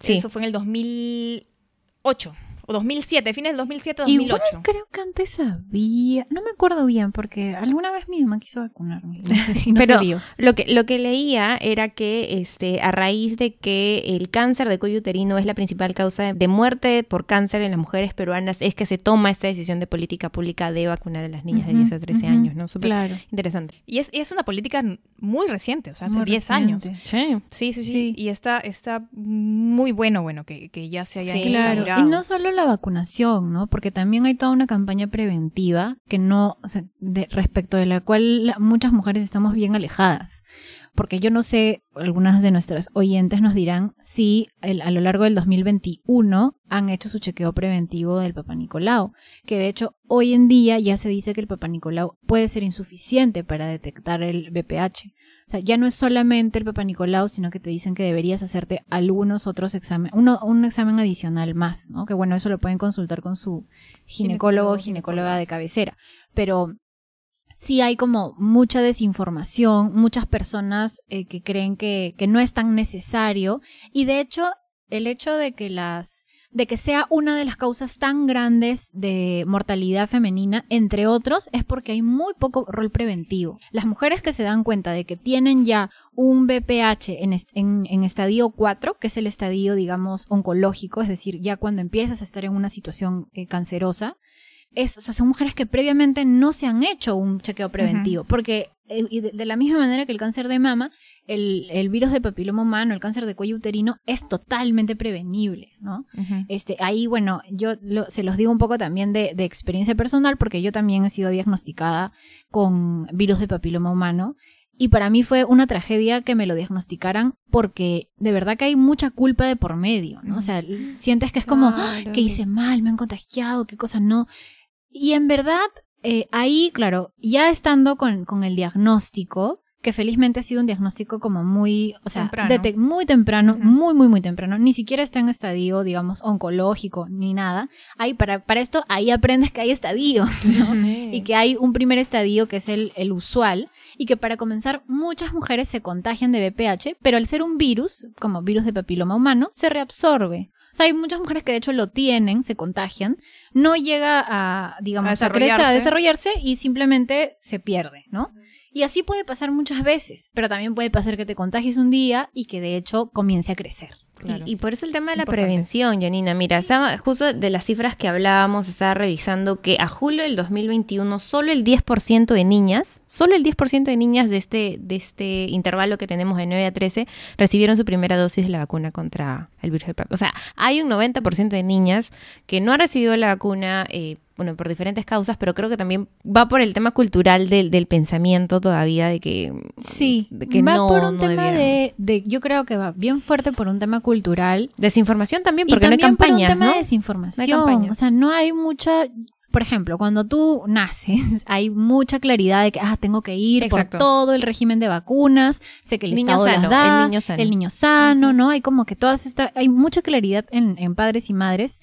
C: Sí.
B: Eso fue en el 2008 o 2007, fines del 2007, 2008.
A: Igual creo que antes había, no me acuerdo bien porque alguna vez mi mamá quiso vacunarme y no y no
C: Pero lo que, lo que leía era que este, a raíz de que el cáncer de cuello uterino es la principal causa de, muerte por cáncer en las mujeres peruanas, es que se toma esta decisión de política pública de vacunar a las niñas de
A: Ujú,
C: 10 a 13
A: ujú,
C: años, ¿no? Súper
A: Claro.
C: interesante.
B: Y es, y es una política muy reciente, o sea, hace
A: Muy
B: 10 años.
A: reciente.
C: Sí.
B: Sí, sí, sí,
A: Sí.
B: Y está, está muy bueno, bueno, que, que ya se haya
C: Sí,
A: Claro,
B: instaurado.
A: y no solo la vacunación, ¿no? Porque también hay toda una campaña preventiva que no, de, respecto de la cual la- muchas mujeres estamos bien alejadas. Porque yo no sé, algunas de nuestras oyentes nos dirán si el- a lo largo del 2021 han hecho su chequeo preventivo del Papa Nicolau, que de hecho hoy en día ya se dice que el Papa Nicolau puede ser insuficiente para detectar el BPH. Sea, ya no es solamente el Papa Nicolau, sino que te dicen que deberías hacerte algunos otros exámenes, un examen adicional más, ¿no? Que bueno, eso lo pueden consultar con su ginecólogo o ginecóloga de cabecera. Pero sí hay como mucha desinformación, muchas personas eh, que creen que, que no es tan necesario. Y de hecho, el hecho de que las de que sea una de las causas tan grandes de mortalidad femenina, entre otros, es porque hay muy poco rol preventivo. Las mujeres que se dan cuenta de que tienen ya un BPH en, est- en- en estadio 4, que es el estadio, digamos, oncológico, es decir, ya cuando empiezas a estar en una situación eh, cancerosa, es, o sea, son mujeres que previamente no se han hecho un chequeo preventivo, porque y de, la misma manera que el cáncer de mama, el, el virus de papiloma humano, el cáncer de cuello uterino, es totalmente prevenible, ¿no? Este, ahí, bueno, yo lo- se los digo un poco también de, de experiencia personal, porque yo también he sido diagnosticada con virus de papiloma humano. Y para mí fue una tragedia que me lo diagnosticaran porque de verdad que hay mucha culpa de por medio, ¿no? O sea, sientes que es como,
C: Claro,
A: que hice mal, me han contagiado, qué cosa no. Y en verdad, eh, ahí, claro, ya estando con, con el diagnóstico, que felizmente ha sido un diagnóstico como muy, o sea,
B: Temprano.
A: muy temprano, muy, muy, muy temprano, ni siquiera está en estadio, digamos, oncológico, ni nada. Ahí, para, para esto, ahí aprendes que hay estadios, ¿no? y que hay un primer estadio que es el, el usual y que para comenzar muchas mujeres se contagian de VPH, pero al ser un virus, como virus de papiloma humano, se reabsorbe. O sea, hay muchas mujeres que de hecho lo tienen, se contagian, no llega a, digamos,
B: A
A: a, crecer, a
B: desarrollarse.
A: desarrollarse y simplemente se pierde, ¿no? Y así puede pasar muchas veces, pero también puede pasar que te contagies un día y que de hecho comience a crecer.
B: Claro.
C: Y, y por eso el tema de la
B: Importante.
C: prevención, Janina. Mira, estaba- justo de las cifras que hablábamos, estaba revisando que a julio del 2021 solo el 10% de niñas, solo el 10% de niñas de este, de este intervalo que tenemos de 9 a 13 recibieron su primera dosis de la vacuna contra el virus del papiloma. O sea, hay un 90% de niñas que no han recibido la vacuna, eh, bueno, por diferentes causas, pero creo que también va por el tema cultural del, del pensamiento todavía de que,
A: Sí,
C: de que
A: va
C: no,
A: por un
C: no
A: tema de, de, yo creo que va bien fuerte por un tema cultural
C: Desinformación también,
A: y
C: porque no hay
A: también por un
C: campañas,
A: tema
C: ¿no?
A: de desinformación.
C: Campañas.
A: o sea, no hay mucha, por ejemplo, cuando tú naces, hay mucha claridad de que ah, tengo que ir
C: Exacto.
A: por todo el régimen de vacunas, sé que el
C: Niño
A: Estado
C: sano,
A: las da,
C: el niño sano.
A: el niño sano, ¿no? Hay como que todas estas, hay mucha claridad en, en padres y madres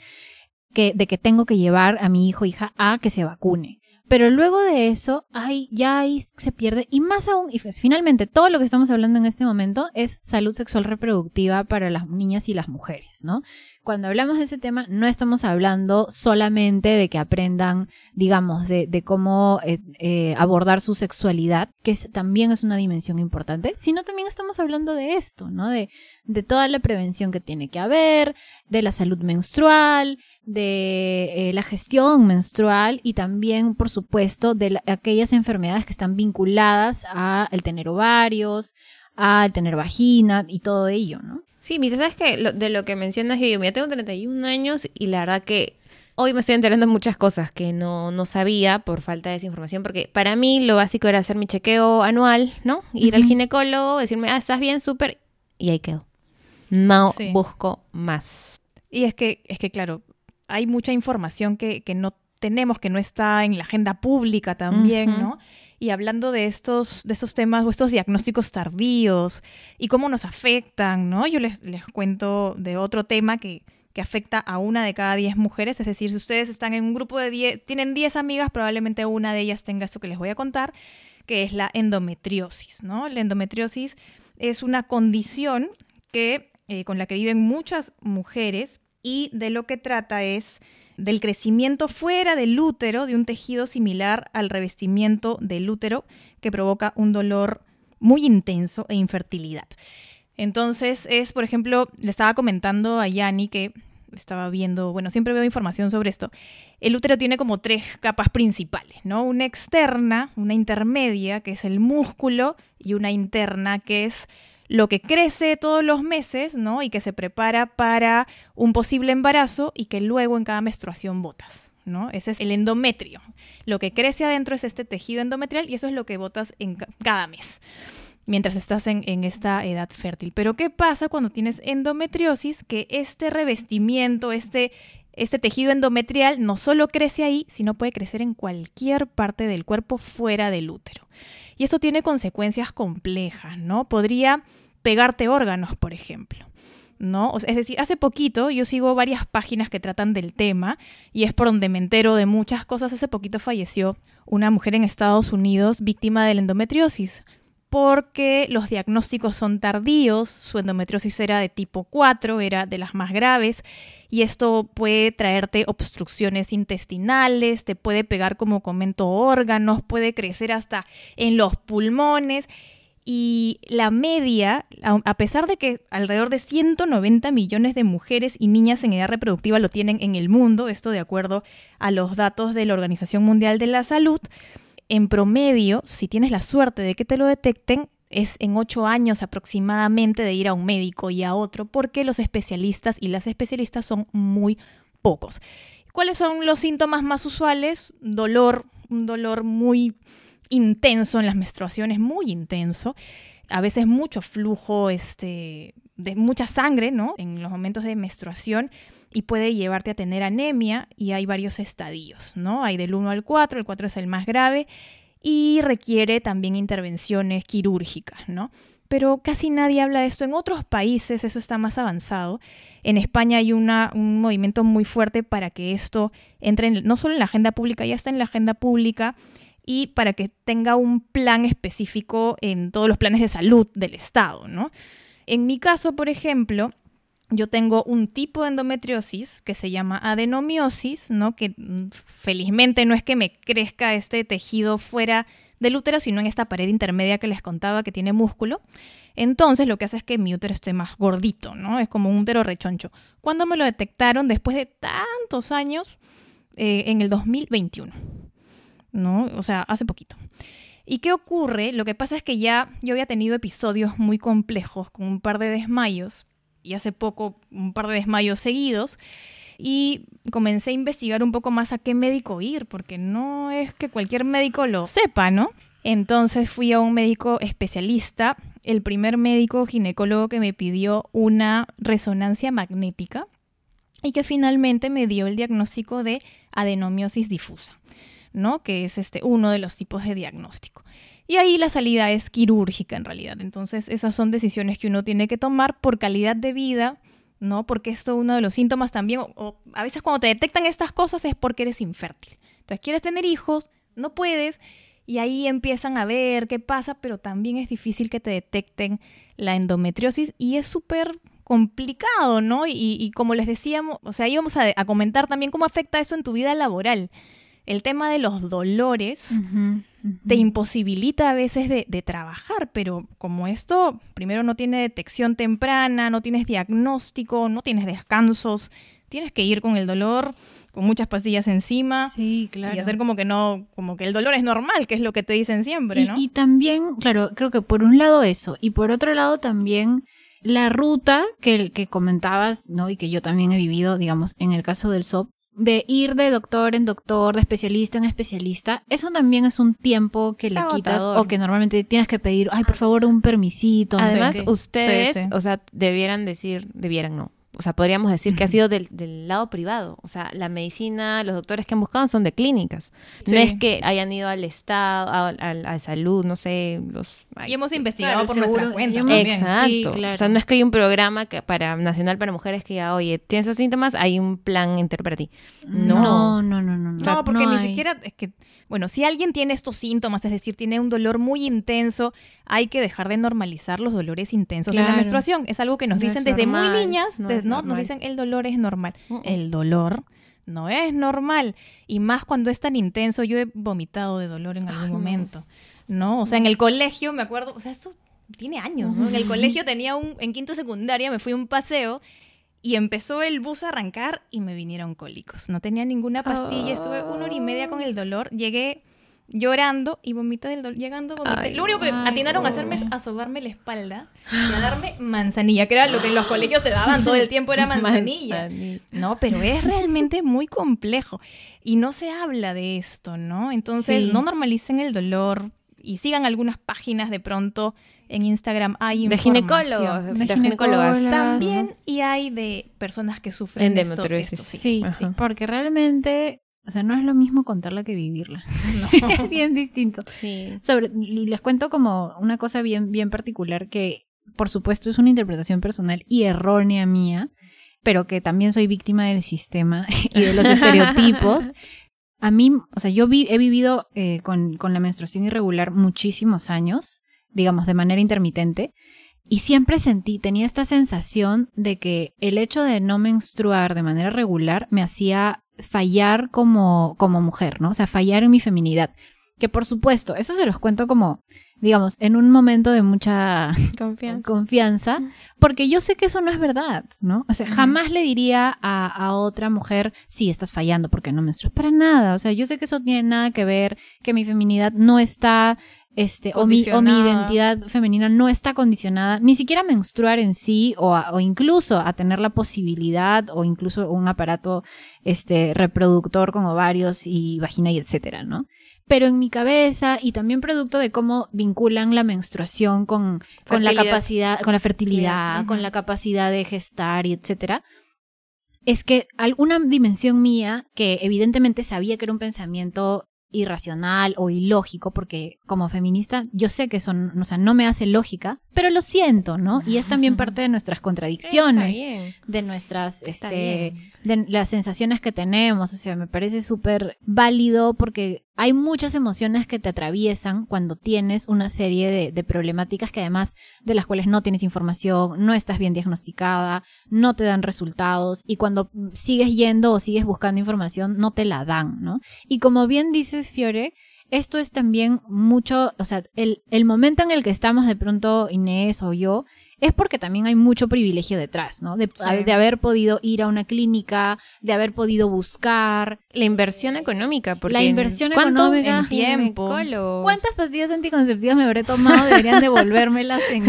A: que, de que tengo que llevar a mi hijo o hija a que se vacune. Pero luego de eso, ay, ya ahí se pierde. Y más aún, y pues, finalmente, todo lo que estamos hablando en este momento es salud sexual reproductiva para las niñas y las mujeres, ¿no? Cuando hablamos de ese tema, no estamos hablando solamente de que aprendan, digamos, de, cómo eh, eh, abordar su sexualidad, que también es una dimensión importante, sino también estamos hablando de esto, ¿no? De, toda la prevención que tiene que haber, de la salud menstrual, de eh, la gestión menstrual y también, por supuesto, de la- aquellas enfermedades que están vinculadas a el tener ovarios, al tener vagina y todo ello, ¿no?
C: Sí, mira, sabes que de lo que mencionas, yo digo, mira, tengo 31 años y la verdad que hoy me estoy enterando de muchas cosas que no, no sabía por falta de esa información, porque para mí lo básico era hacer mi chequeo anual, ¿no? Ir al ginecólogo, decirme, ah, estás bien, súper, y ahí quedo. No
B: Sí.
C: busco más.
B: Y es que, es que claro, hay mucha información que, que no tenemos, que no está en la agenda pública también. ¿no? Y hablando de estos, de estos temas o estos diagnósticos tardíos y cómo nos afectan, ¿no? Yo les, les cuento de otro tema que, que afecta a una de cada diez mujeres. Es decir, si ustedes están en un grupo de 10, tienen 10 amigas, probablemente una de ellas tenga esto que les voy a contar, que es la endometriosis, ¿no? La endometriosis es una condición que, eh, con la que viven muchas mujeres y de lo que trata es del crecimiento fuera del útero de un tejido similar al revestimiento del útero que provoca un dolor muy intenso e infertilidad. Entonces es, por ejemplo, le estaba comentando a Yani que estaba viendo, bueno, siempre veo información sobre esto. El útero tiene como tres capas principales, ¿no? Una externa, una intermedia, que es el músculo, y una interna, que es lo que crece todos los meses, ¿no? Y que se prepara para un posible embarazo y que luego en cada menstruación botas, ¿no? Ese es el endometrio. Lo que crece adentro es este tejido endometrial y eso es lo que botas en ca- cada mes mientras estás en, en esta edad fértil. Pero ¿qué pasa cuando tienes endometriosis? Que este revestimiento, este, este tejido endometrial no solo crece ahí, sino puede crecer en cualquier parte del cuerpo fuera del útero. Y esto tiene consecuencias complejas, ¿no? Podría pegarte órganos, por ejemplo. ¿No? Es decir, hace poquito yo sigo varias páginas que tratan del tema y es por donde me entero de muchas cosas. Hace poquito falleció una mujer en Estados Unidos víctima de la endometriosis porque los diagnósticos son tardíos, su endometriosis era de tipo 4, era de las más graves, y esto puede traerte obstrucciones intestinales, te puede pegar, como comento, órganos, puede crecer hasta en los pulmones. Y la media, a pesar de que alrededor de 190 millones de mujeres y niñas en edad reproductiva lo tienen en el mundo, esto de acuerdo a los datos de la Organización Mundial de la Salud, en promedio, si tienes la suerte de que te lo detecten, es en ocho años aproximadamente de ir a un médico y a otro, porque los especialistas y las especialistas son muy pocos. ¿Cuáles son los síntomas más usuales? Dolor, un dolor muy intenso en las menstruaciones, muy intenso. A veces mucho flujo este, de mucha sangre, ¿no? En los momentos de menstruación y puede llevarte a tener anemia y hay varios estadios, ¿no? Hay del 1 al 4, el 4 es el más grave y requiere también intervenciones quirúrgicas, ¿no? Pero casi nadie habla de esto. En otros países eso está más avanzado. En España hay una, un movimiento muy fuerte para que esto entre en- no solo en la agenda pública, ya está en la agenda pública y para que tenga un plan específico en todos los planes de salud del Estado, ¿no? En mi caso, por ejemplo, yo tengo un tipo de endometriosis que se llama adenomiosis, ¿no? Que mm, felizmente no es que me crezca este tejido fuera del útero, sino en esta pared intermedia que les contaba que tiene músculo. Entonces lo que hace es que mi útero esté más gordito, ¿no? Es como un útero rechoncho. Cuando me lo detectaron después de tantos años, eh, en el 2021, ¿no? O sea, hace poquito. ¿Y qué ocurre? Lo que pasa es que ya yo había tenido episodios muy complejos con un par de desmayos y hace poco un par de desmayos seguidos y comencé a investigar un poco más a qué médico ir, porque no es que cualquier médico lo sepa, ¿no? Entonces fui a un médico especialista, el primer médico ginecólogo que me pidió una resonancia magnética y que finalmente me dio el diagnóstico de adenomiosis difusa, ¿no? Que es este uno de los tipos de diagnóstico. Y ahí la salida es quirúrgica en realidad. Entonces esas son decisiones que uno tiene que tomar por calidad de vida, ¿no? Porque esto uno de los síntomas también, o, a veces cuando te detectan estas cosas es porque eres infértil. Entonces quieres tener hijos, no puedes, y ahí empiezan a ver qué pasa, pero también es difícil que te detecten la endometriosis y es súper complicado, ¿no? Y, y como les decíamos, o sea, íbamos a, a comentar también cómo afecta eso en tu vida laboral. El tema de los dolores te imposibilita a veces de, de trabajar, pero como esto, primero no tiene detección temprana, no tienes diagnóstico, no tienes descansos, tienes que ir con el dolor, con muchas pastillas encima
A: Sí, claro.
B: y hacer como que no, como que el dolor es normal, que es lo que te dicen siempre,
A: Y-
B: ¿no?
A: y, también, claro, creo que por un lado eso, y por otro lado también la ruta que, que comentabas, ¿no? Y que yo también he vivido, digamos, en el caso del SOP, de ir de doctor en doctor, de especialista en especialista, eso también es un tiempo que
C: Es
A: le quitas o que normalmente tienes que pedir, ay, por favor, un permisito. no sé
C: Además, ustedes,
B: Sí, sí.
C: o sea, debieran decir, debieran no. O sea, podríamos decir que ha sido del, del lado privado. O sea, la medicina, los doctores que han buscado son de clínicas.
B: Sí.
C: No es que hayan ido al Estado, a, a- a salud, no sé, los...
B: y hemos investigado
A: claro,
B: por
A: seguro,
B: nuestra cuenta
A: hemos-
B: también.
C: Exacto.
A: Sí, claro.
C: O sea, no es que hay un programa que para nacional para mujeres que ya, oye, tienes esos síntomas, hay un plan entero para ti.
A: no, no, no, no.
B: No, porque ni
A: hay.
B: siquiera es que, bueno, si alguien tiene estos síntomas, es decir, tiene un dolor muy intenso, hay que dejar de normalizar los dolores intensos en la
A: Claro.
B: menstruación. Es algo que nos
C: No
B: dicen
C: es
B: desde muy niñas,
C: no
B: de-
C: es
B: ¿no? Nos dicen el dolor es normal.
C: Mm.
B: El dolor no es normal. Y más cuando es tan intenso, yo he vomitado de dolor en algún
C: no.
B: momento. ¿No? O sea, en el colegio, me acuerdo, o sea, esto tiene años, ¿no? En el colegio tenía un, en quinto secundaria me fui a un paseo y empezó el bus a arrancar y me vinieron cólicos. No tenía ninguna pastilla, estuve una hora y media con el dolor, llegué llorando y vomité del dolor, llegando vomité.
C: Ay,
B: Lo único que
A: ay,
B: atinaron a hacerme es a sobarme la espalda y a darme manzanilla, que era lo que en los colegios te daban todo el tiempo era manzanilla.
C: Manzanilla.
B: No, pero es realmente muy complejo y no se habla de esto, ¿no? Entonces,
A: Sí.
B: no normalicen el dolor y sigan algunas páginas de pronto en Instagram hay
C: De ginecólogos, de,
A: De
C: ginecólogas.
B: También y hay de personas que sufren
C: Endometriosis.
B: esto,
A: Sí, porque realmente, o sea, no es lo mismo contarla que vivirla. es bien distinto.
C: Sí.
A: Sobre, y les cuento como una cosa bien, bien particular que, por supuesto, es una interpretación personal y errónea mía, pero que también soy víctima del sistema y de los estereotipos. A mí, o sea, yo vi- he vivido eh, con, con la menstruación irregular muchísimos años, digamos, de manera intermitente, y siempre sentí, tenía esta sensación de que el hecho de no menstruar de manera regular me hacía fallar como, como mujer, ¿no? O sea, fallar en mi feminidad. Que por supuesto, eso se los cuento como, digamos, en un momento de mucha
C: Confianza.
A: confianza, porque yo sé que eso no es verdad, ¿no? O sea, jamás le diría a, a otra mujer, sí, estás fallando porque no menstruas. Para nada, o sea, yo sé que eso tiene nada que ver, que mi feminidad no está, este, o mi, o mi identidad femenina no está condicionada, ni siquiera a menstruar en sí, o, a- o incluso a tener la posibilidad, o incluso un aparato, este, reproductor con ovarios y vagina y etcétera, ¿no? Pero en mi cabeza y también producto de cómo vinculan la menstruación con, con la
C: Fertilidad.
A: capacidad, con la fertilidad, con la capacidad de gestar y etcétera, es que alguna dimensión mía que evidentemente sabía que era un pensamiento irracional o ilógico, porque como feminista yo sé que eso, o sea, no me hace lógica, pero lo siento, ¿no? Y es también parte de nuestras contradicciones, de nuestras, este, de las sensaciones que tenemos, o sea, me parece súper válido porque hay muchas emociones que te atraviesan cuando tienes una serie de, de problemáticas que además de las cuales no tienes información, no estás bien diagnosticada, no te dan resultados y cuando sigues yendo o sigues buscando información no te la dan, ¿no? Y como bien dices, Fiore, esto es también mucho, o sea, el, el momento en el que estamos de pronto Inés o yo, es porque también hay mucho privilegio detrás, ¿no? De,
B: Sí.
A: de haber podido ir a una clínica, de haber podido buscar.
C: La inversión económica. Porque
A: La inversión
C: ¿cuántos
A: económica.
B: En tiempo.
A: ¿Cuántas pastillas anticonceptivas me habré tomado? Deberían devolvérmelas en,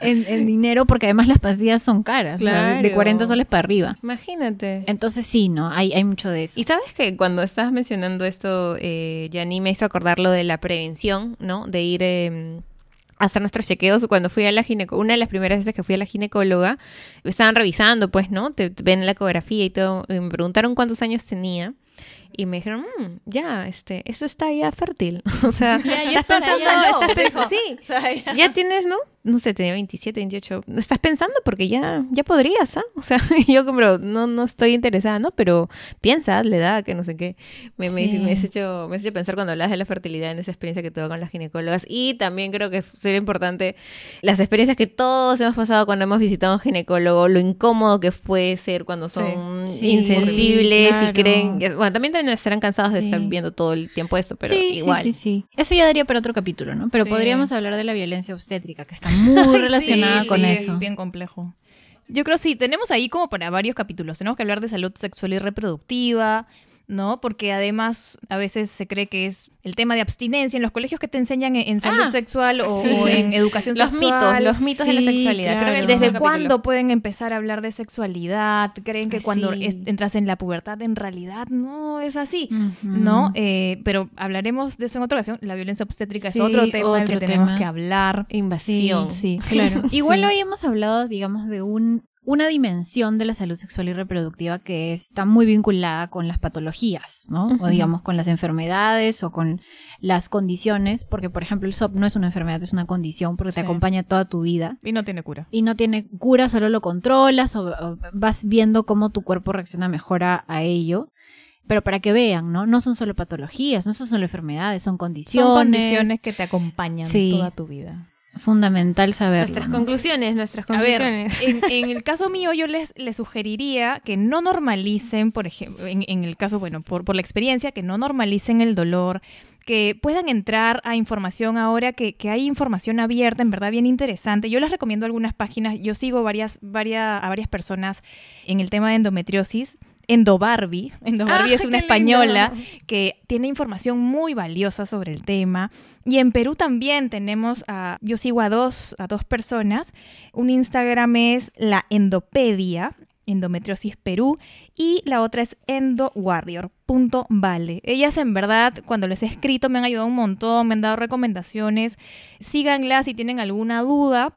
A: en, en dinero, porque además las pastillas son caras, o sea, de
C: Claro.
A: 40 soles para arriba.
C: Imagínate.
A: Entonces sí, ¿no? Hay, hay mucho de eso.
C: Y sabes que cuando estabas mencionando esto, eh, Yanni me hizo acordar lo de la prevención, ¿no? De ir eh, a hacer nuestros chequeos. Cuando fui a la ginecóloga, una de las primeras veces que fui a la ginecóloga, me estaban revisando, pues, ¿no? Te, te ven la ecografía y todo. y me preguntaron cuántos años tenía. Y me dijeron, "Mm, ya, este, eso está ya fértil. o sea,
A: Ya, ya
C: estás pensando,
A: ya.
C: estás pensando, sí,
B: O sea, ya-
C: ya tienes, ¿no? No sé, tenía 27, 28. Estás pensando porque ya, ya podrías, ¿ah? O sea, yo como, no, no estoy interesada, ¿no? Pero piensa, le da, que no sé qué. Me, me,
A: Sí.
C: me has hecho, me has hecho pensar cuando hablas de la fertilidad en esa experiencia que tuve con las ginecólogas. Y también creo que sería importante las experiencias que todos hemos pasado cuando hemos visitado a un ginecólogo, lo incómodo que puede ser cuando son
A: Sí,
C: insensibles
A: claro.
C: y creen... que- bueno, también también estarán cansados de estar viendo todo el tiempo esto, pero
A: sí,
C: igual.
A: Sí, sí, sí. Eso ya daría para otro capítulo, ¿no? Pero
B: Sí.
A: podríamos hablar de la violencia obstétrica, que está muy relacionada
B: Sí,
A: con
B: sí,
A: eso.
B: Es bien complejo. Yo creo sí, tenemos ahí como para varios capítulos. Tenemos que hablar de salud sexual y reproductiva, ¿no? Porque además a veces se cree que es el tema de abstinencia en los colegios que te enseñan en, en salud
C: Ah,
B: sexual o,
C: sí.
B: o en educación
C: Los
B: sexual.
C: mitos, los mitos de la
A: Sí,
C: sexualidad. Creo que
B: ¿Desde cuándo pueden empezar a hablar de sexualidad? ¿Creen que cuando
C: Sí.
B: es- entras en la pubertad en realidad no es así? ¿No? Eh, pero hablaremos de eso en otra ocasión. La violencia obstétrica
A: Sí,
B: es otro tema del que
A: otro
B: tenemos
A: tema.
B: que hablar.
C: Invasión.
B: Sí.
A: Claro. Igual
B: Sí.
A: hoy hemos hablado, digamos, de un, una dimensión de la salud sexual y reproductiva que está muy vinculada con las patologías, ¿no? O digamos con las enfermedades o con las condiciones, porque por ejemplo el SOP no es una enfermedad, es una condición porque te acompaña toda tu vida.
B: Y no tiene cura.
A: Y no tiene cura, solo lo controlas o, o vas viendo cómo tu cuerpo reacciona mejor a, a ello. Pero para que vean, ¿no? No son solo patologías, no son solo enfermedades, son condiciones.
B: Son condiciones que te acompañan
A: Sí.
B: toda tu vida.
A: Fundamental saberlo.
C: Nuestras
A: ¿no?
C: conclusiones, nuestras
B: A ver,
C: conclusiones.
B: en, en el caso mío yo les, les sugeriría que no normalicen, por ejemplo, en, en el caso, bueno, por, por la experiencia, que no normalicen el dolor, que puedan entrar a información ahora, que, que hay información abierta, en verdad bien interesante. Yo les recomiendo algunas páginas, yo sigo varias, varias, a varias personas en el tema de endometriosis. Endobarbi, Endobarbi
C: Ah,
B: es una
C: lindo.
B: española que tiene información muy valiosa sobre el tema. Y en Perú también tenemos a, yo sigo a dos, a dos personas. Un Instagram es la Endopedia, Endometriosis Perú, y la otra es endowarrior.vale. Ellas en verdad, cuando les he escrito, me han ayudado un montón, me han dado recomendaciones. Síganlas si tienen alguna duda.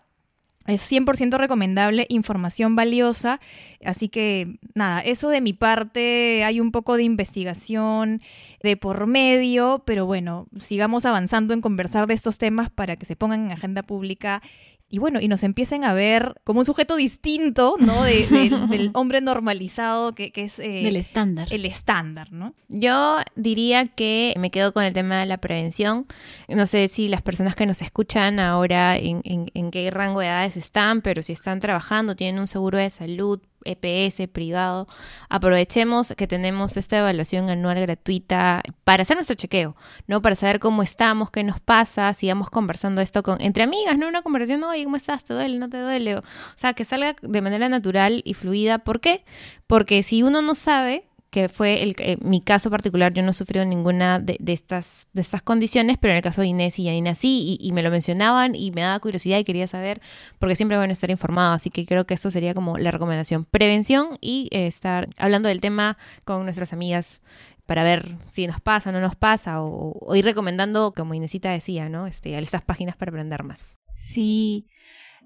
B: Es 100% recomendable, información valiosa. Así que, nada, eso de mi parte, hay un poco de investigación de por medio, pero bueno, sigamos avanzando en conversar de estos temas para que se pongan en agenda pública y bueno, y nos empiecen a ver como un sujeto distinto, ¿no? De- del- del hombre normalizado que, que es eh,
A: Del estándar.
B: el estándar, ¿no?
C: Yo diría que me quedo con el tema de la prevención. No sé si las personas que nos escuchan ahora en, en- en qué rango de edades están, pero si están trabajando, tienen un seguro de salud, EPS, privado, aprovechemos que tenemos esta evaluación anual gratuita para hacer nuestro chequeo, ¿no? Para saber cómo estamos, qué nos pasa, sigamos conversando esto con, entre amigas, ¿no? Una conversación, oye, ¿cómo estás? ¿Te duele? ¿No te duele? O, sea, que salga de manera natural y fluida. ¿Por qué? Porque si uno no sabe, que fue el, eh, mi caso particular, yo no he sufrido ninguna de, de estas, de estas condiciones, pero en el caso de Inés y Yanina sí, y, me lo mencionaban y me daba curiosidad y quería saber, porque siempre bueno estar informado, así que creo que esto sería como la recomendación, prevención y eh, estar hablando del tema con nuestras amigas para ver si nos pasa o no nos pasa, o, o ir recomendando, como Inesita decía, ¿no? Este, a estas páginas para aprender más.
A: Sí.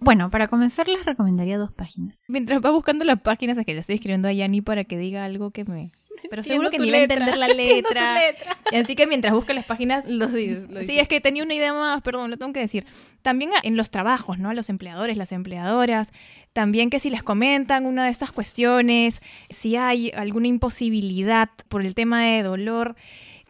A: Bueno, para comenzar les recomendaría dos páginas.
B: Mientras va buscando las páginas, es que le estoy escribiendo a Yani para que diga algo que me... Pero seguro que ni va a entender la letra. Así que mientras busca las páginas...
C: Los dices, lo
B: Sí,
C: dices.
B: es que tenía una idea más, perdón, lo tengo que decir. También a- en los trabajos, ¿no? A los empleadores, las empleadoras. También que si les comentan una de estas cuestiones, si hay alguna imposibilidad por el tema de dolor,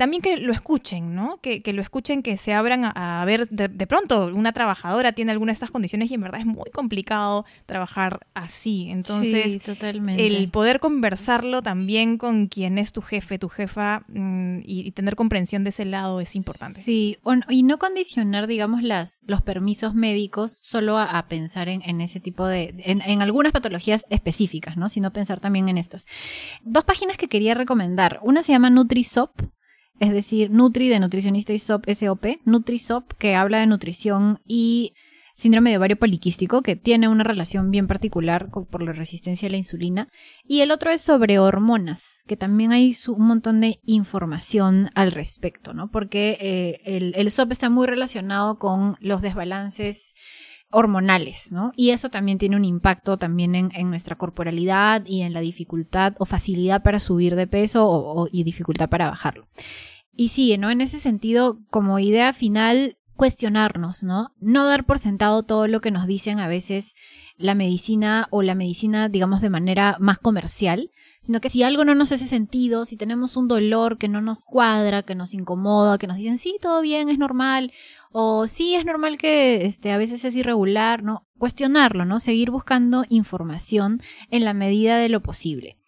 B: también que lo escuchen, ¿no? Que, que lo escuchen, que se abran a, a ver, de, de pronto una trabajadora tiene alguna de estas condiciones y en verdad es muy complicado trabajar así. Entonces,
A: sí, totalmente.
B: el poder conversarlo también con quien es tu jefe, tu jefa, mm, y, y tener comprensión de ese lado es importante.
A: Sí, y no condicionar, digamos, las, los permisos médicos solo a, a pensar en, en ese tipo de, en, en algunas patologías específicas, ¿no? Sino pensar también en estas. Dos páginas que quería recomendar. Una se llama NutriSop, es decir, Nutri de nutricionista y SOP, SOP, NutriSop, que habla de nutrición y síndrome de ovario poliquístico, que tiene una relación bien particular por la resistencia a la insulina. Y el otro es sobre hormonas, que también hay un montón de información al respecto, ¿no? Porque eh, el, SOP está muy relacionado con los desbalances hormonales, ¿no? Y eso también tiene un impacto también en, nuestra corporalidad y en la dificultad o facilidad para subir de peso o, o- y dificultad para bajarlo. Y sí, ¿no? En ese sentido, como idea final, cuestionarnos, ¿no? No dar por sentado todo lo que nos dicen a veces la medicina o la medicina, digamos, de manera más comercial, sino que si algo no nos hace sentido, si tenemos un dolor que no nos cuadra, que nos incomoda, que nos dicen, sí, todo bien, es normal, o sí, es normal que este, a veces es irregular, ¿no? Cuestionarlo, ¿no? Seguir buscando información en la medida de lo posible.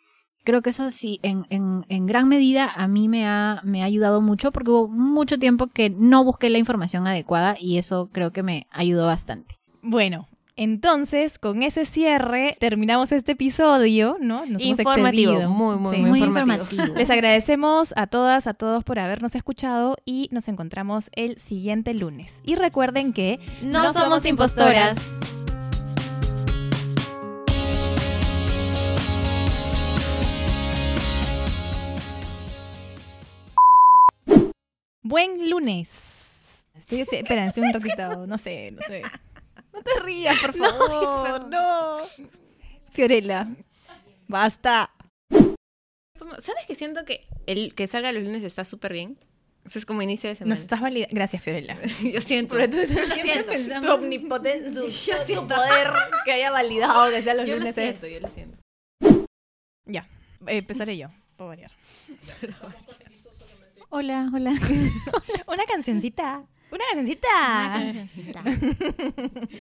A: Creo que eso sí, en, en, en gran medida a mí me ha, me ha ayudado mucho porque hubo mucho tiempo que no busqué la información adecuada y eso creo que me ayudó bastante.
B: Bueno, entonces, con ese cierre, terminamos este episodio, ¿no? Nos hemos
C: Informativo,
B: excedido.
C: muy, muy,
B: Sí.
C: muy
A: Muy
C: informativo.
A: informativo.
B: Les agradecemos a todas, a todos por habernos escuchado y nos encontramos el siguiente lunes. Y recuerden que
C: No somos impostoras.
B: Buen lunes. Estoy, espérense un ratito, no sé, no sé. No te rías, por favor. No, Fiorella, basta.
C: ¿Sabes que siento que el que salga los lunes está súper bien? Eso es como inicio de semana.
B: Nos estás validando. Gracias, Fiorella.
C: Yo siento.
B: Pero tú, sientes
C: pensamos-
B: tu omnipotencia, tu, tu poder que haya validado que sean los
C: Yo lo
B: lunes.
C: siento,
B: es-
C: yo lo siento.
B: Ya, eh, empezaré yo, por variar.
A: Hola, hola.
B: Una cancioncita. Una cancioncita.
A: Una cancioncita.